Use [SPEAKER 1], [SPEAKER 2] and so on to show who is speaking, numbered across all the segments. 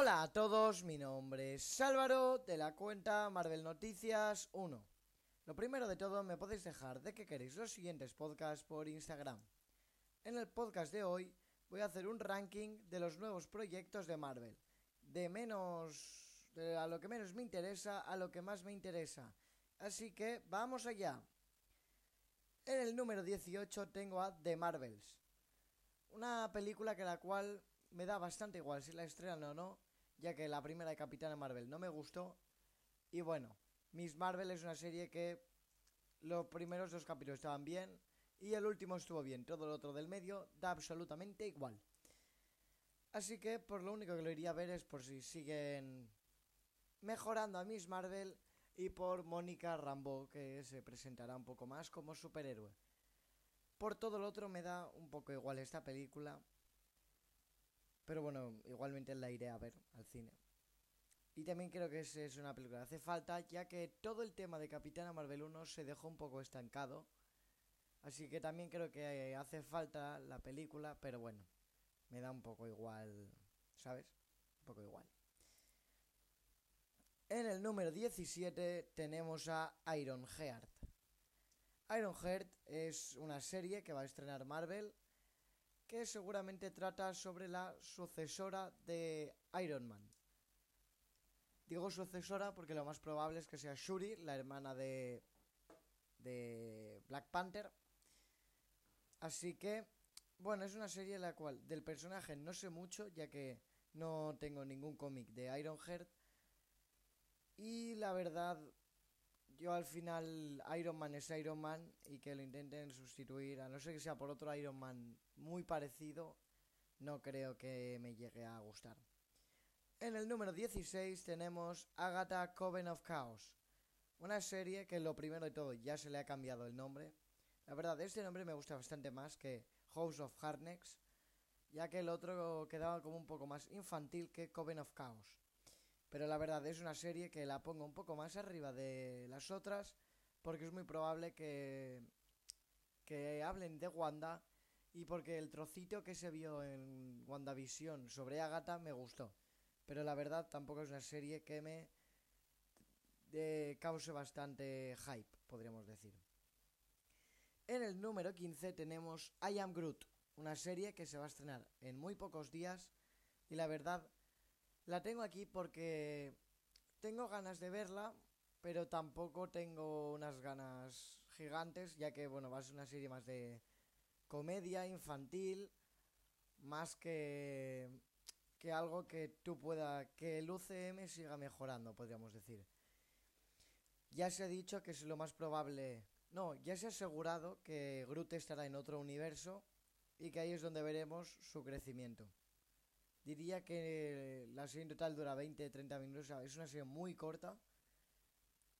[SPEAKER 1] Hola a todos, mi nombre es Álvaro de la cuenta Marvel Noticias 1. Lo primero de todo, me podéis dejar de que queréis los siguientes podcasts por Instagram. En el podcast de hoy voy a hacer un ranking de los nuevos proyectos de Marvel, de menos de a lo que menos me interesa a lo que más me interesa. Así que vamos allá. En el número 18 tengo a The Marvels, una película que la cual me da bastante igual si la estrenan o no, ya que la primera de Capitana Marvel no me gustó. Y bueno, Miss Marvel es una serie que los primeros dos capítulos estaban bien y el último estuvo bien. Todo lo otro del medio da absolutamente igual. Así que por lo único que lo iría a ver es por si siguen mejorando a Miss Marvel y por Mónica Rambeau que se presentará un poco más como superhéroe. Por todo lo otro me da un poco igual esta película. Pero bueno, igualmente la iré a ver al cine. Y también creo que es, una película que hace falta, ya que todo el tema de Capitana Marvel 1 se dejó un poco estancado. Así que también creo que hace falta la película, pero bueno, me da un poco igual, ¿sabes? Un poco igual. En el número 17 tenemos a Iron Heart. Iron Heart es una serie que va a estrenar Marvel que seguramente trata sobre la sucesora de Iron Man. Digo sucesora porque lo más probable es que sea Shuri, la hermana de, de Black Panther. Así que, bueno, es una serie en la cual del personaje no sé mucho, ya que no tengo ningún cómic de Iron Heart. Y la verdad, yo al final Iron Man es Iron Man y que lo intenten sustituir, a no ser que sea por otro Iron Man muy parecido, no creo que me llegue a gustar. En el número 16 tenemos Agatha Coven of Chaos, una serie que lo primero de todo ya se le ha cambiado el nombre. La verdad, este nombre me gusta bastante más que House of Harnex, ya que el otro quedaba como un poco más infantil que Coven of Chaos. Pero la verdad es una serie que la pongo un poco más arriba de las otras porque es muy probable que, que hablen de Wanda y porque el trocito que se vio en WandaVision sobre Agatha me gustó. Pero la verdad tampoco es una serie que me cause bastante hype, podríamos decir. En el número 15 tenemos I Am Groot, una serie que se va a estrenar en muy pocos días y la verdad la tengo aquí porque tengo ganas de verla, pero tampoco tengo unas ganas gigantes, ya que, bueno, va a ser una serie más de comedia infantil, más que, que algo que tú pueda, que el UCM siga mejorando, podríamos decir. Ya se ha dicho que es lo más probable, no, ya se ha asegurado que Groot estará en otro universo y que ahí es donde veremos su crecimiento. Diría que la serie en total dura 20-30 minutos. es una serie muy corta.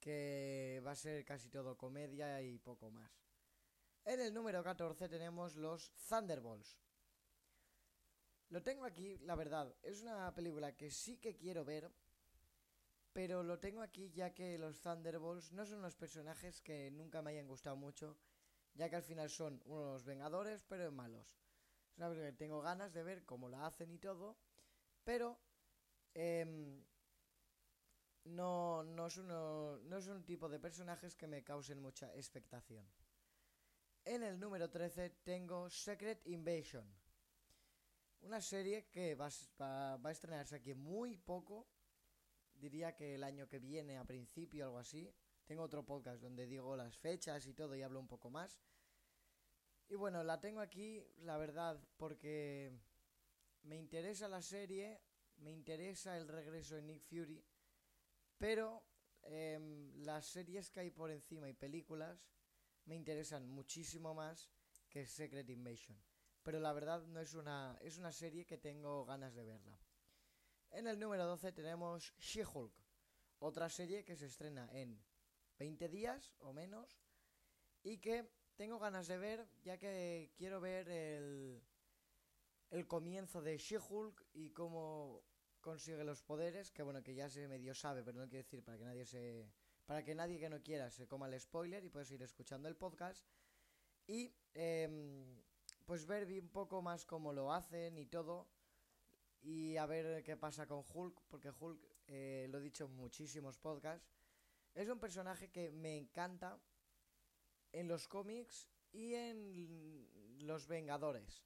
[SPEAKER 1] Que va a ser casi todo comedia y poco más. En el número 14 tenemos los Thunderbolts. Lo tengo aquí, la verdad. Es una película que sí que quiero ver. Pero lo tengo aquí ya que los Thunderbolts no son unos personajes que nunca me hayan gustado mucho. Ya que al final son unos vengadores, pero malos. Es una película que tengo ganas de ver cómo la hacen y todo. Pero em, no, no, es uno, no es un tipo de personajes que me causen mucha expectación. En el número 13 tengo Secret Invasion. Una serie que va, va, va, a estrenarse aquí muy poco. Diría que el año que viene, a principio, algo así. Tengo otro podcast donde digo las fechas y todo y hablo un poco más. Y bueno, la tengo aquí, la verdad, porque me interesa la serie, me interesa el regreso de Nick Fury, pero em, las series que hay por encima y películas me interesan muchísimo más que Secret Invasion. Pero la verdad no es una, es una serie que tengo ganas de verla. En el número 12 tenemos She-Hulk, otra serie que se estrena en 20 días o menos y que tengo ganas de ver, ya que quiero ver el, el comienzo de She-Hulk y cómo consigue los poderes, que bueno, que ya se medio sabe, pero no quiero decir para que nadie se para que nadie que no quiera se coma el spoiler y puedes ir escuchando el podcast y em, pues ver un poco más cómo lo hacen y todo. y a ver qué pasa con Hulk, porque Hulk, eh, lo he dicho en muchísimos podcasts, es un personaje que me encanta en los cómics y en los Vengadores.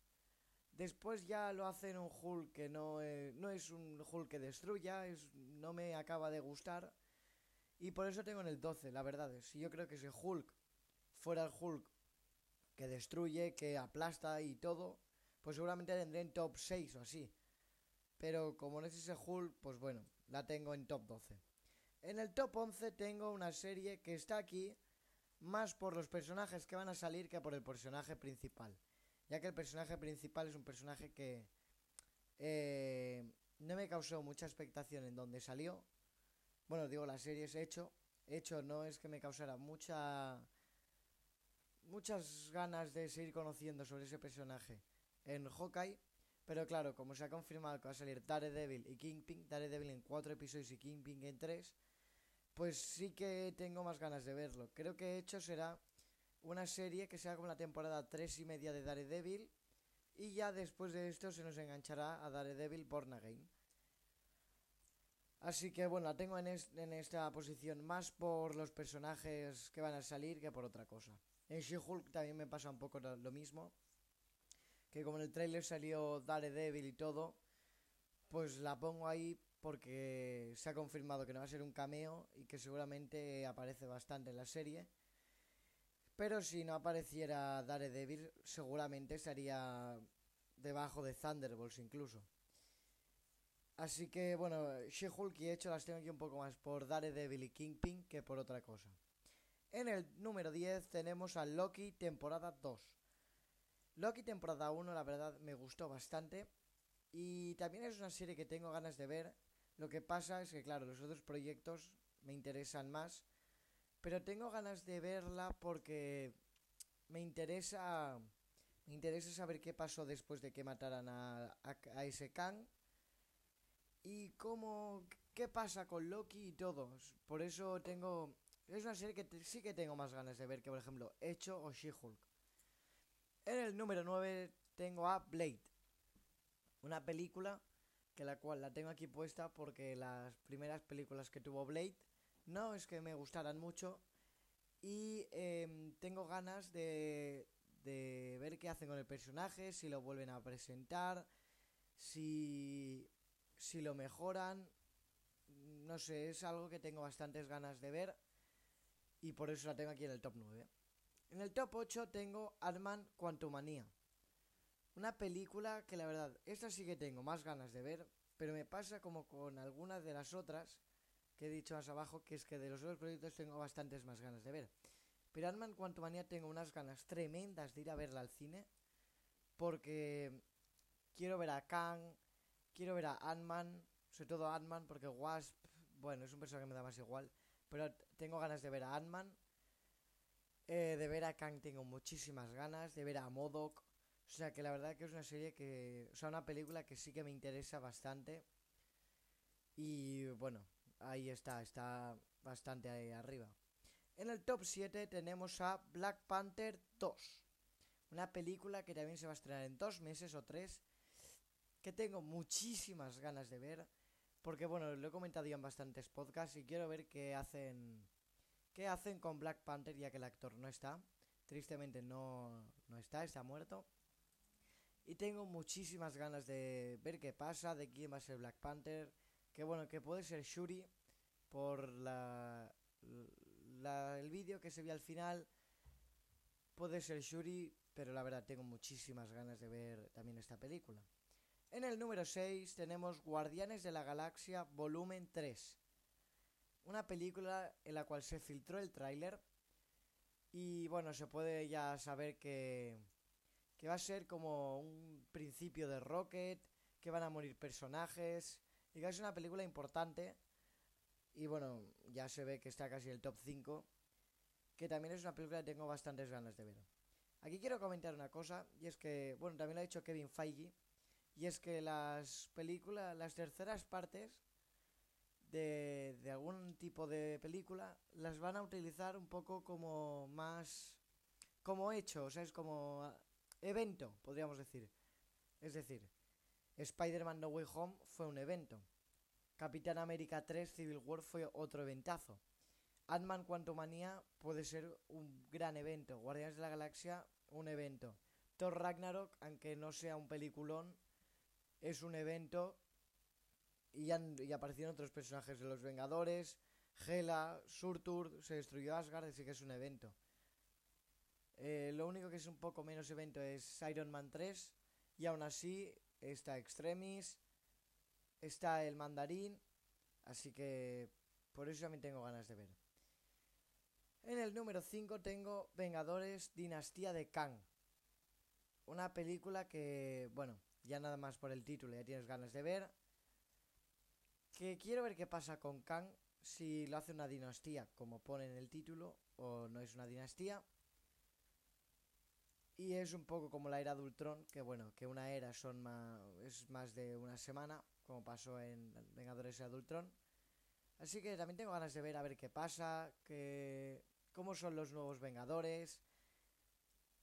[SPEAKER 1] Después ya lo hacen un Hulk que no, eh, no es un Hulk que destruya, es, no me acaba de gustar. Y por eso tengo en el 12, la verdad. Si yo creo que si Hulk fuera el Hulk que destruye, que aplasta y todo, pues seguramente tendré en top 6 o así. Pero como no es ese Hulk, pues bueno, la tengo en top 12. En el top 11 tengo una serie que está aquí más por los personajes que van a salir que por el personaje principal. Ya que el personaje principal es un personaje que eh, no me causó mucha expectación en donde salió. Bueno, digo, la serie es hecho. Hecho no es que me causara mucha muchas ganas de seguir conociendo sobre ese personaje en Hawkeye. Pero claro, como se ha confirmado que va a salir Daredevil y Kingpin, Daredevil en cuatro episodios y Kingpin en tres, pues sí que tengo más ganas de verlo. Creo que hecho será una serie que sea como la temporada 3 y media de Daredevil. Y ya después de esto se nos enganchará a Daredevil Born Again. Así que bueno, la tengo en, en esta posición más por los personajes que van a salir que por otra cosa. En She-Hulk también me pasa un poco lo mismo. Que como en el trailer salió Daredevil y todo, pues la pongo ahí porque se ha confirmado que no va a ser un cameo y que seguramente aparece bastante en la serie. Pero si no apareciera Daredevil, seguramente estaría debajo de Thunderbolts incluso. Así que bueno, She-Hulk y hecho las tengo aquí un poco más por Daredevil y Kingpin que por otra cosa. En el número 10 tenemos a Loki temporada 2. Loki temporada 1 la verdad me gustó bastante y también es una serie que tengo ganas de ver. Lo que pasa es que claro, los otros proyectos me interesan más pero tengo ganas de verla porque me interesa me interesa saber qué pasó después de que mataran a, ese Kang y cómo qué pasa con Loki y todos. Por eso tengo es una serie que sí que tengo más ganas de ver que por ejemplo Hecho o She-Hulk. En el número 9 tengo a Blade. Una película que la cual la tengo aquí puesta porque las primeras películas que tuvo Blade no es que me gustaran mucho y em, tengo ganas de, de ver qué hacen con el personaje, si lo vuelven a presentar, si, si lo mejoran. No sé, es algo que tengo bastantes ganas de ver y por eso la tengo aquí en el top 9. En el top 8 tengo Ant-Man Quantumania. Una película que la verdad, esta sí que tengo más ganas de ver, pero me pasa como con algunas de las otras que he dicho más abajo, que es que de los otros proyectos tengo bastantes más ganas de ver. Pero Ant-Man Quantumania tengo unas ganas tremendas de ir a verla al cine, porque quiero ver a Kang, quiero ver a Ant-Man, sobre todo a Ant-Man, porque Wasp, bueno, es un personaje que me da más igual, pero tengo ganas de ver a Ant-Man. Eh, de ver a Kang tengo muchísimas ganas, de ver a Modok. O sea que la verdad que es una serie que. O sea, una película que sí que me interesa bastante. Y bueno, ahí está, está bastante ahí arriba. En el top 7 tenemos a Black Panther 2. Una película que también se va a estrenar en dos meses o tres. Que tengo muchísimas ganas de ver. Porque bueno, lo he comentado ya en bastantes podcasts y quiero ver qué hacen. ¿Qué hacen con Black Panther ya que el actor no está? Tristemente no, no está, está muerto. Y tengo muchísimas ganas de ver qué pasa, de quién va a ser Black Panther que bueno, que puede ser Shuri por la, el vídeo que se ve al final. Puede ser Shuri, pero la verdad tengo muchísimas ganas de ver también esta película. En el número 6 tenemos Guardianes de la Galaxia Volumen 3. Una película en la cual se filtró el tráiler y bueno, se puede ya saber que, que va a ser como un principio de Rocket, que van a morir personajes, y que es una película importante. Y bueno, ya se ve que está casi el top 5. Que también es una película que tengo bastantes ganas de ver. Aquí quiero comentar una cosa. Y es que, bueno, también lo ha dicho Kevin Feige. Y es que las películas, las terceras partes de, de algún tipo de película, las van a utilizar un poco como más. como hecho, o sea, es como evento, podríamos decir. Es decir, Spider-Man No Way Home fue un evento. Capitán América 3 Civil War fue otro eventazo. Ant-Man Quantumania puede ser un gran evento. Guardianes de la Galaxia, un evento. Thor Ragnarok, aunque no sea un peliculón, es un evento. Y, y aparecieron otros personajes de los Vengadores. Hela, Surtur, se destruyó Asgard, así que es un evento. Eh, lo único que es un poco menos evento es Iron Man 3. Y aún así está Extremis, está el Mandarín. Así que por eso también tengo ganas de ver. En el número 5 tengo Vengadores Dinastía de Kang. Una película que, bueno, ya nada más por el título ya tienes ganas de ver. Que quiero ver qué pasa con Kang si lo hace una dinastía, como pone en el título, o no es una dinastía. Y es un poco como la era de Ultron, que bueno, que una era son más, es más de una semana, como pasó en Vengadores de Ultron. Así que también tengo ganas de ver a ver qué pasa, que, cómo son los nuevos Vengadores,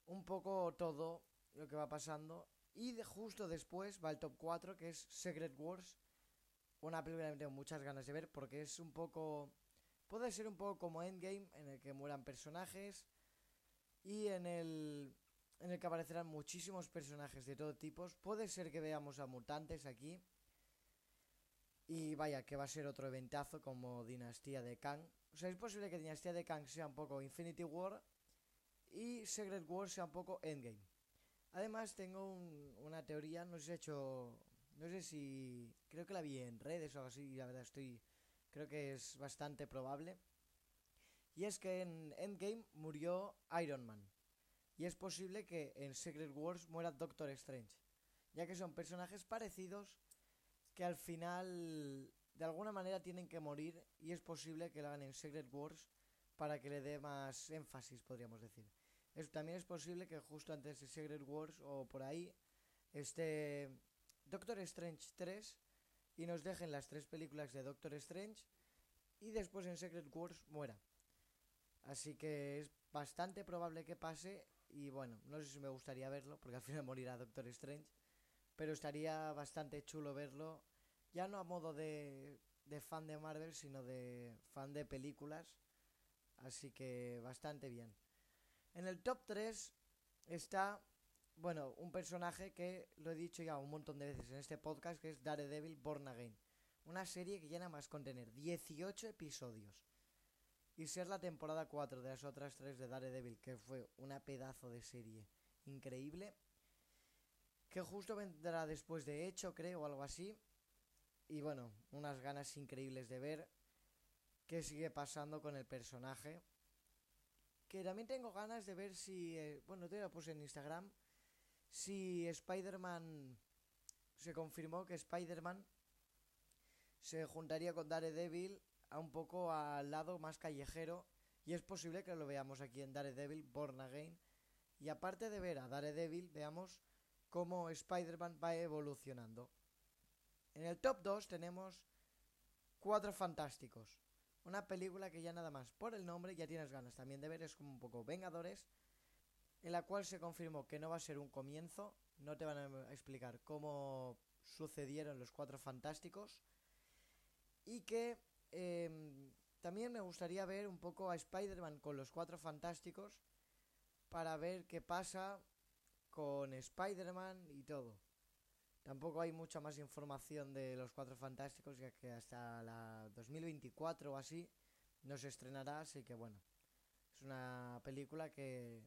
[SPEAKER 1] un poco todo lo que va pasando. Y justo después va el top 4, que es Secret Wars, una película que tengo muchas ganas de ver porque es un poco... Puede ser un poco como Endgame, en el que mueran personajes y en el, en el que aparecerán muchísimos personajes de todo tipo. Puede ser que veamos a mutantes aquí. Y vaya, que va a ser otro eventazo como Dinastía de Kang. O sea, es posible que Dinastía de Kang sea un poco Infinity War y Secret War sea un poco Endgame. Además, tengo una teoría, no sé si he hecho no sé si. Creo que la vi en redes o algo así, y la verdad estoy. Creo que es bastante probable. Y es que en Endgame murió Iron Man. Y es posible que en Secret Wars muera Doctor Strange. Ya que son personajes parecidos que al final de alguna manera tienen que morir y es posible que lo hagan en Secret Wars para que le dé más énfasis, podríamos decir. también es posible que justo antes de Secret Wars o por ahí esté Doctor Strange 3 y nos dejen las tres películas de Doctor Strange y después en Secret Wars muera. Así que es bastante probable que pase y bueno, no sé si me gustaría verlo porque al final morirá Doctor Strange, pero estaría bastante chulo verlo, ya no a modo de, de fan de Marvel, sino de fan de películas. Así que bastante bien. En el top 3 está bueno, un personaje que lo he dicho ya un montón de veces en este podcast, que es Daredevil Born Again. Una serie que llena más contener 18 episodios. Y ser la temporada 4 de las otras 3 de Daredevil, que fue una pedazo de serie increíble. Que justo vendrá después de Hecho, creo, o algo así. Y bueno, unas ganas increíbles de ver qué sigue pasando con el personaje. Que también tengo ganas de ver si... Eh, bueno, te lo puse en Instagram si Spider-Man se confirmó que Spider-Man se juntaría con Daredevil a un poco al lado más callejero y es posible que lo veamos aquí en Daredevil Born Again. Y aparte de ver a Daredevil veamos cómo Spider-Man va evolucionando. En el top 2 tenemos Cuatro Fantásticos, una película que ya nada más por el nombre ya tienes ganas también de ver, es como un poco Vengadores, en la cual se confirmó que no va a ser un comienzo, no te van a explicar cómo sucedieron los cuatro fantásticos. Y que em, también me gustaría ver un poco a Spider-Man con los cuatro fantásticos para ver qué pasa con Spider-Man y todo. Tampoco hay mucha más información de los cuatro fantásticos ya que hasta la 2024 o así no se estrenará, así que bueno, es una película que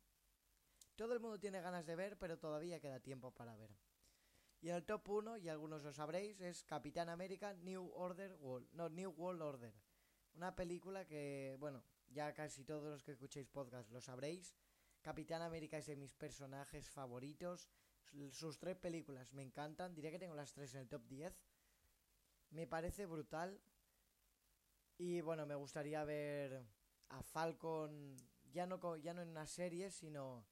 [SPEAKER 1] todo el mundo tiene ganas de ver, pero todavía queda tiempo para ver. Y el top 1, y algunos lo sabréis, es Capitán América New Order World, no, New World Order. Una película que, bueno, ya casi todos los que escuchéis podcast lo sabréis. Capitán América es de mis personajes favoritos. Sus tres películas me encantan. Diría que tengo las tres en el top 10. Me parece brutal. Y bueno, me gustaría ver a Falcon, ya no, ya no en una serie, sino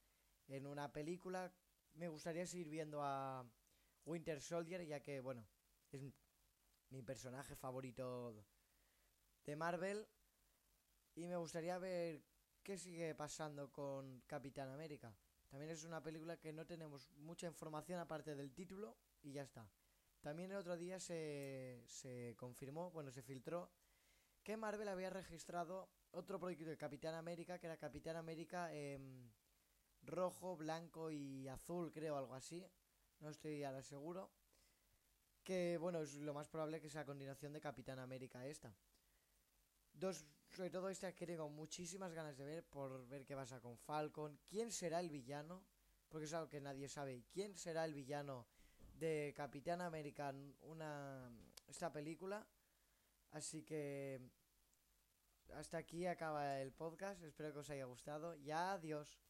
[SPEAKER 1] en una película. Me gustaría seguir viendo a Winter Soldier, ya que, bueno, es mi personaje favorito de Marvel. Y me gustaría ver qué sigue pasando con Capitán América. También es una película que no tenemos mucha información aparte del título y ya está. También el otro día se, se confirmó, bueno, se filtró que Marvel había registrado otro proyecto de Capitán América, que era Capitán América em, rojo, blanco y azul, creo, algo así. No estoy ahora seguro. Que bueno, es lo más probable que sea a continuación de Capitán América esta. Dos, sobre todo esta que tengo muchísimas ganas de ver por ver qué pasa con Falcon. ¿Quién será el villano? Porque es algo que nadie sabe. ¿Quién será el villano de Capitán América una esta película? Así que hasta aquí acaba el podcast. Espero que os haya gustado. Y adiós.